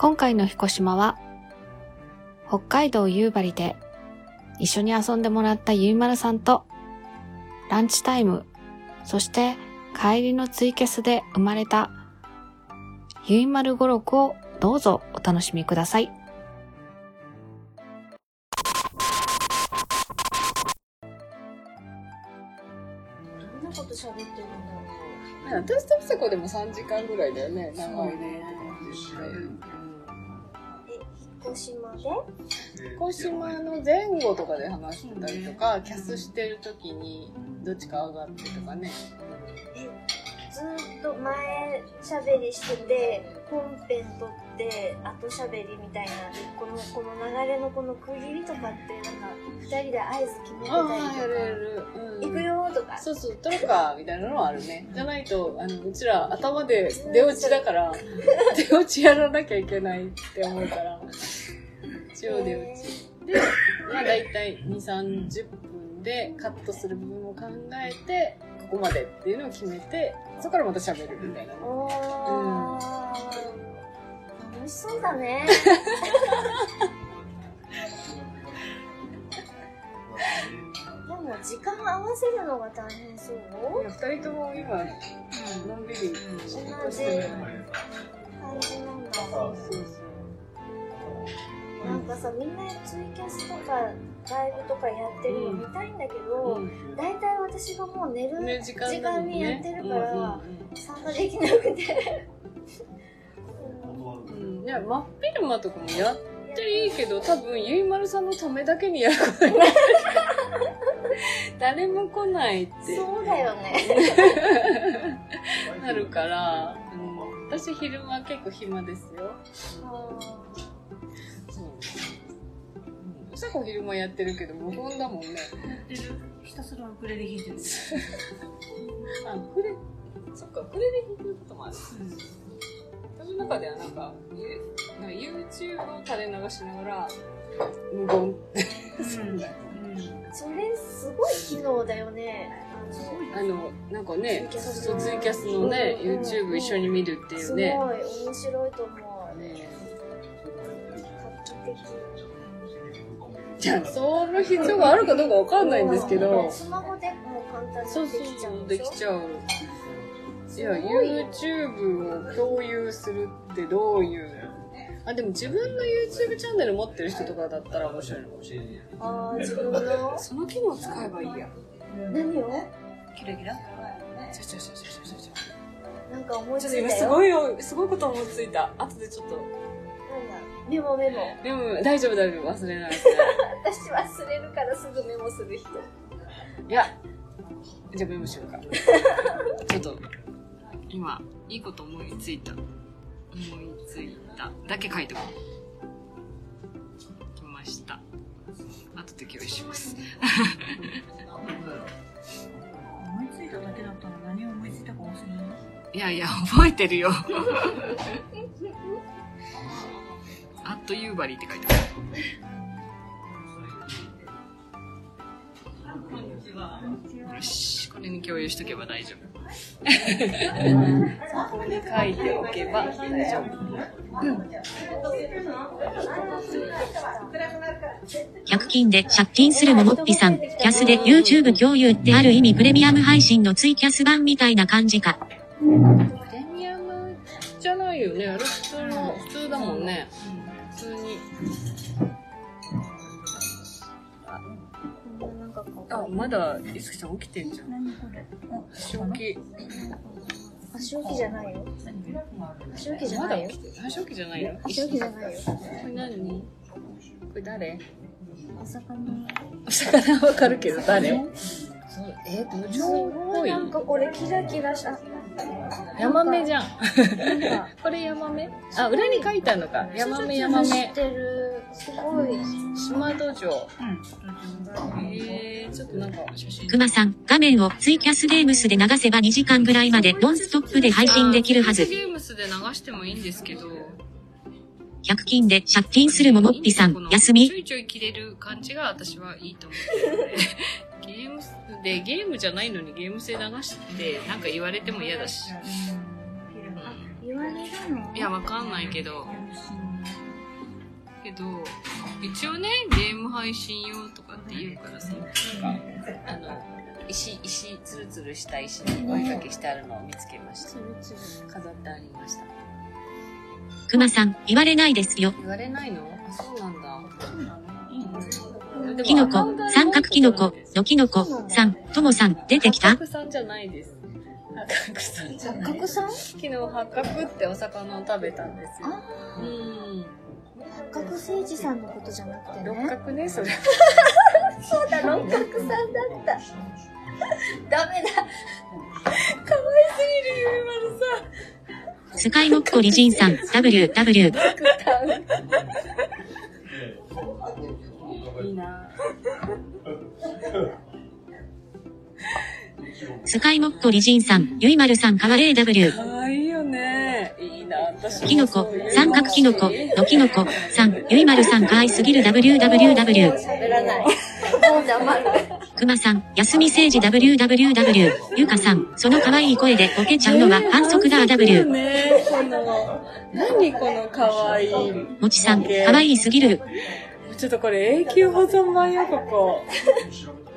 今回の彦島は、北海道夕張で一緒に遊んでもらったゆいまるさんと、ランチタイム、そして帰りのツイキャスで生まれたゆいまる語録をどうぞお楽しみください。どんなこと喋ってるんだろう。私とピサコでも3時間ぐらいだよね、長いね。え、彦島で？小島の前後とかで話してたりとか、キャスしてる時にどっちか上がってとかね。ずーっと前喋りしてて、本編撮って、後喋りみたいな、この、この流れのこの区切りとかって、なんか、二人で合図決めてたやり。とか、うん行くよーとか。そうそう、撮るか、みたいなのはあるね。じゃないと、あの、うちら頭で出落ちだから、出落ちやらなきゃいけないって思うから、一応出落ち。で、まあ大体2、30分でカットする部分を考えて、ここまでっていうのを決めて、そこからまた喋るみたいな。おー、楽しそうだね。でも時間合わせるのが大変そういや二人とも今、のんびり仕事してる。感じ。なんだ。そうそうなんかさ、みんなツイキャスとかライブとかやってるの見たいんだけど、うん大体私がもう寝る、時間にやってるから、参加できなくて。うん、いや、真っ昼間とかもやっていいけど、多分、ゆいまるさんのためだけにやることになる。誰も来ないってそうだよね。なるから、うん、私昼間結構暇ですよ。そう。うん。さこ昼間やってるけど、無言だもんね。ひたすらウクレレ弾いてる。あ、クレ、そっか、クレで弾いてることもある。私の中ではなんか、えなんか YouTube を垂れ流しながら、無言。うん。それすごい機能だよね。あのなんかね、ツイキャスそうツイキャスのね、うん YouTube 一緒に見るっていうね。すごい面白いと思う。ね画期的。じゃあ、その必要があるかどうかわかんないんですけど、スマホでも簡単そうにでそうそう、きちゃうできちゃう。いや、YouTube を共有するってどういう、あ、でも自分の YouTube チャンネル持ってる人とかだったら面白いのかもしれない。あー自分の？その機能使えばいいや。何を？キラキラ？ちょちょちょちょちょちょちょ。なんか思いつちょっと今いたよ。すごいよ、すごいこと思いついた。後でちょっと。メモメモ。でも、大丈夫大丈夫、忘れない。忘れない私忘れるからすぐメモする人。いや、じゃあメモしようか。ちょっと、今、いいこと思いついた。思いついた。だけ書いておこう。来ました。後で共有します。思いついただけだったら何を思いついたか忘れない。いやいや、覚えてるよ。あっというばりって書いてある。よし、これに共有しとけば大丈夫。書いておけば。大丈夫。100均で借金するももっぴさん、キャスで YouTube 共有ってある意味プレミアム配信のツイキャス版みたいな感じか。プレミアムじゃないよね。あれ普通の、普通だもん。ね。まだ、いすきさん起きてんじゃん。何これ？足置き。足置きじゃないよ。足置きじゃまないよ。足置きじゃないよ。足置きじゃないよ。これ何？これ誰？お魚。お魚わかるけど誰？そう、えー、どっちもっぽいなんかこれキラキラした。ヤマメじゃん。これヤマメあ、裏に書いてあるのか。ヤマメヤマ知メっ。てる。すごい。島土壌。うん。えー、ちょっとなんか写真。くまさん、画面をツイキャスゲームスで流せば2時間ぐらいまでノンストップで配信できるはず。ゲームスで流してもいいんですけど。100均で借金するももっぴさん休みちょいちょい切れる感じが私はいいと思う。ゲームスで、ゲームじゃないのにゲーム性流して、なんか言われても嫌だし。言われるの？いや、わかんないけど。けど、一応ね、ゲーム配信用とかって言うからさ、なんか、あの、石、石、ツルツルした石にお絵かけしてあるのを見つけました。飾ってありました。くまさん、言われないですよ。言われないの？あ、そうなんだ。きの？こ、三角きのこ、のきのこ、さん、ともさん、出てきた？八角さんじゃないです。八角さんじゃない？八角さん？昨日八角ってお魚を食べたんですよ。あうん。八角誠治さんのことじゃなくて六ね。角ね、それ。そうだ、六角さんだった。ダメだ。スカイモッコリジンさん、W、W、いいなスカイモッコリジンさん、ゆいまるさん、かわれ W。いいな私もきのこ、三角きのこ、のきのこ、さん、ゆいまるさん、かわいすぎる WWW、喋らない。くまさん、休み政治 WWW、ゆかさん、その可愛い声でボケちゃうのは反則だ W、何このかわいい。もちさん、可愛いすぎる、ちょっとこれ永久保存版よ、ここ。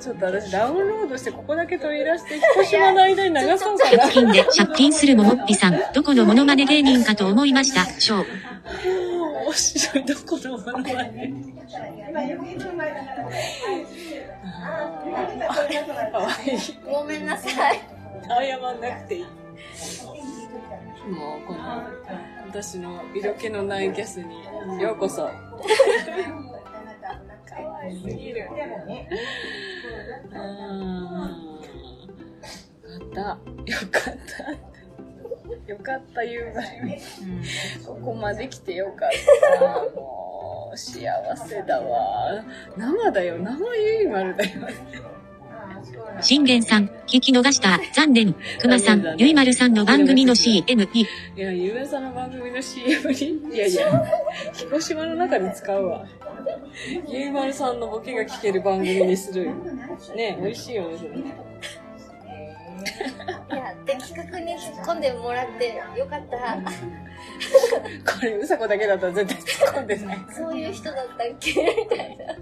ちょっと私ダウンロードしてここだけ取り出して、引っ越しの間に流そうかな。100均で借金するももっぴさん、どこのモノマネ芸人かと思いました、ショー。面白い、どこの。ごめんなさい。謝んなくていい。もう、この、私の色気のないキャスにようこそ。よかった。よかった。よかった、ゆうが。ここまで来てよかった。もう、幸せだわ。生だよ、生ゆいまるだよ。信玄さん、聞き逃した、残念。くまさん、ゆいまるさんの番組の CM に、いや、ゆうやさんの番組の CM に、いやいや、広島の中で使うわ。ゆうまるさんのボケが聞ける番組にするよ。ね美味しいよね、それ。いや、的確に突っ込んでもらってよかった。これ、うさこだけだったら絶対突っ込んでない。そういう人だったっけ？みたいな。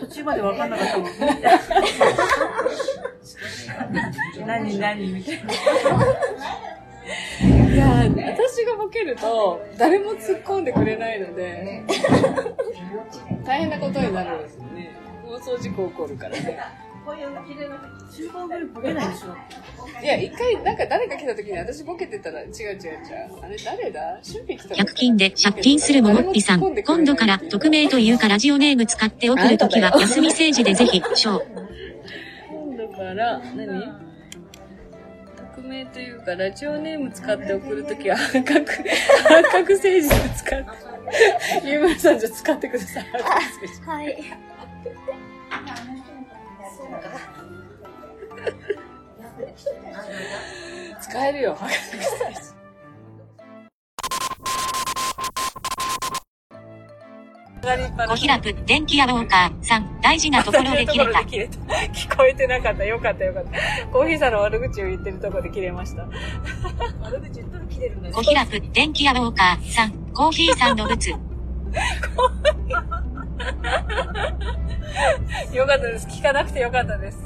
途中まで分かんなかったもん。何何みたいな。いや、私がボケると、誰も突っ込んでくれないので、大変なことになるんですよね。放送事故起こるからね。中盤ぐらいボケないでしょ。いや、一回、なんか誰か来た時に私ボケてたら、違う違う違う。あれ誰だ？趣味来たの100均で借金するももっぴさん、今度から匿名というかラジオネーム使って送るときは休み政治でぜひ、ショー。今度から、何？匿名というか、ラジオネーム使って送るときは、半角、半角政治で使って、ゆうまるさんじゃ使ってください。はい。使えるよ、半角政治。ごひらく、電気屋ウォーカーさん、大事なところで切れた。切れた。聞こえてなかった。よかったよかった。コーヒーさんの悪口を言ってるところで切れました。悪口言ったら切れるんだねごひらく、電気屋ウォーカーさん、コーヒーさんのブツ。よかったです。聞かなくてよかったです。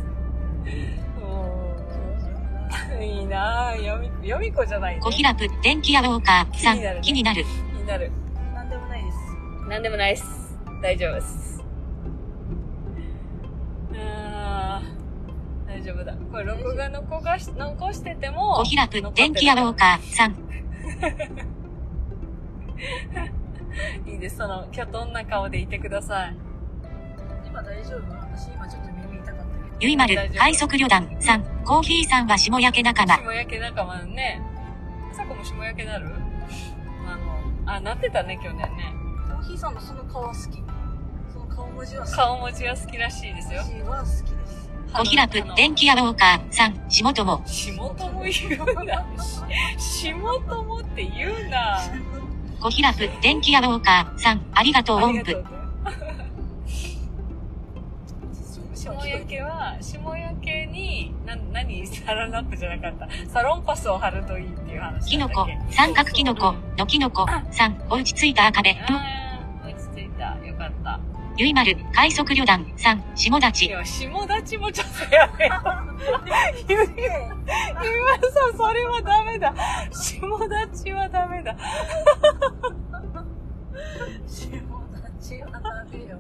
いいなぁ。よみ、よみこじゃない、ね。ごひらく、電気屋ウォーカーさん、気になる。気になる。なんでもないです。なんでもないっす。大丈夫です。あー大丈夫だ。これ録画残がし、残してても。ごひらく、電気屋ウォーカーさん、いいです。その、きょとんな顔でいてください。今大丈夫？私今ちょっと耳痛かったけど。ゆいまる、快速旅団さん、コーヒーさんは下焼け仲間。霜焼け仲間ね。さこも霜焼けなる？あの、あ、なってたね、去年ね。コーヒーさんのその顔は好き。その顔文字は好き。顔文字が好きらしいですよ。文字は好きです。ごひらく、電気屋ウォーカーさん、仕事も。下友言うな。下友って言うな。ごひらく、電気屋ウォーカーさん、ありがとう音符。ありがとう。下焼けは、下焼けに、な、何サランラップじゃなかった。サロンパスを貼るといいっていう話キノコ三角キノコ、のキノコ、さん、おうちついた赤べ。あゆいまる、快速旅団、3、下い立。や、下立ちもちょっとやめよう。ゆい、ゆいまるさん、それはダメだ。下立ちはダメだ。下立ちはダメよ。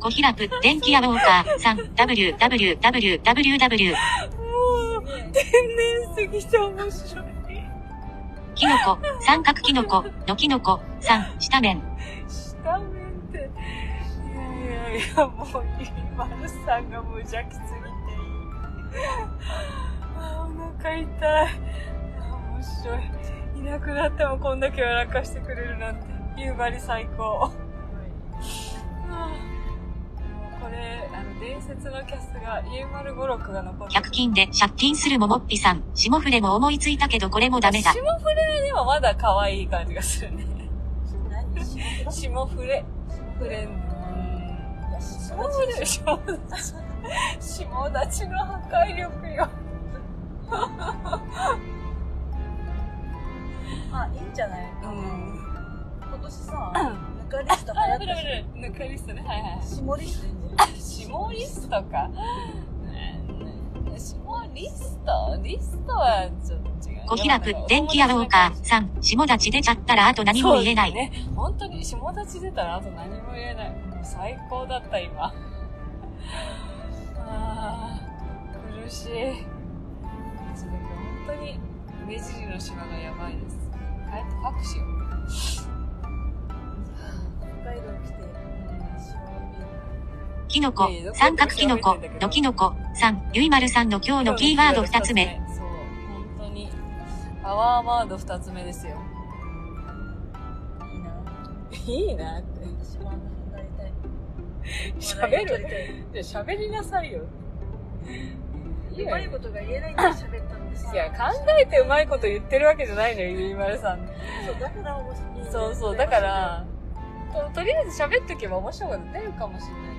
小平プ、電気屋ウォーカー、3、www.www。もう、天然すぎて面白い。キノコ、三角キノコ、のキノコ、3、下面。下面って。いやいやいや、もう、ゆいまるさんが無邪気すぎていい。あー、お腹痛い。面白い。いなくなってもこんだけ笑かしてくれるなんて、夕張最高。これ、あの、伝説のキャスが、ゆうまる語録が残ってる。100均で借金するももっぴさん。霜降れも思いついたけどこれもダメだ。霜降れでもまだ可愛い感じがするね。何？下霜降れ。フレンいや、下下立ち、下立ち、下立ちの破壊力よ。あ、いいんじゃないうん。今年さ、ぬかリスト流あ、行ったし。ブルブかリストね。はいはい。下リストいいんじゃない下リストか。ね下リスト？リストはちょっと違う。小平プ、電気屋ウォーカー、3、下立出ちゃったらあと何も言えない。ね。本当に下立ち出たらあと何も言えない。最高だった、今。ああ、苦しい。本当に目尻の島がやばいです。帰ってパクしよう。キノコ、三角キノコ、のキノコ、3、ゆいまるさんの今日のキーワード2つ目。。そう、本当に。パワーワード2つ目ですよ。いいな。いいなって。私もなりたい。喋る？たいじゃあ喋りなさいよ。いうまいことが言えないんで喋ったんですいや、考えてうまいこと言ってるわけじゃないのよ、ゆいまるさん。そう、だから面白い。そうそう、だから、ととりあえず喋っとけば面白いこと出るかもしれない。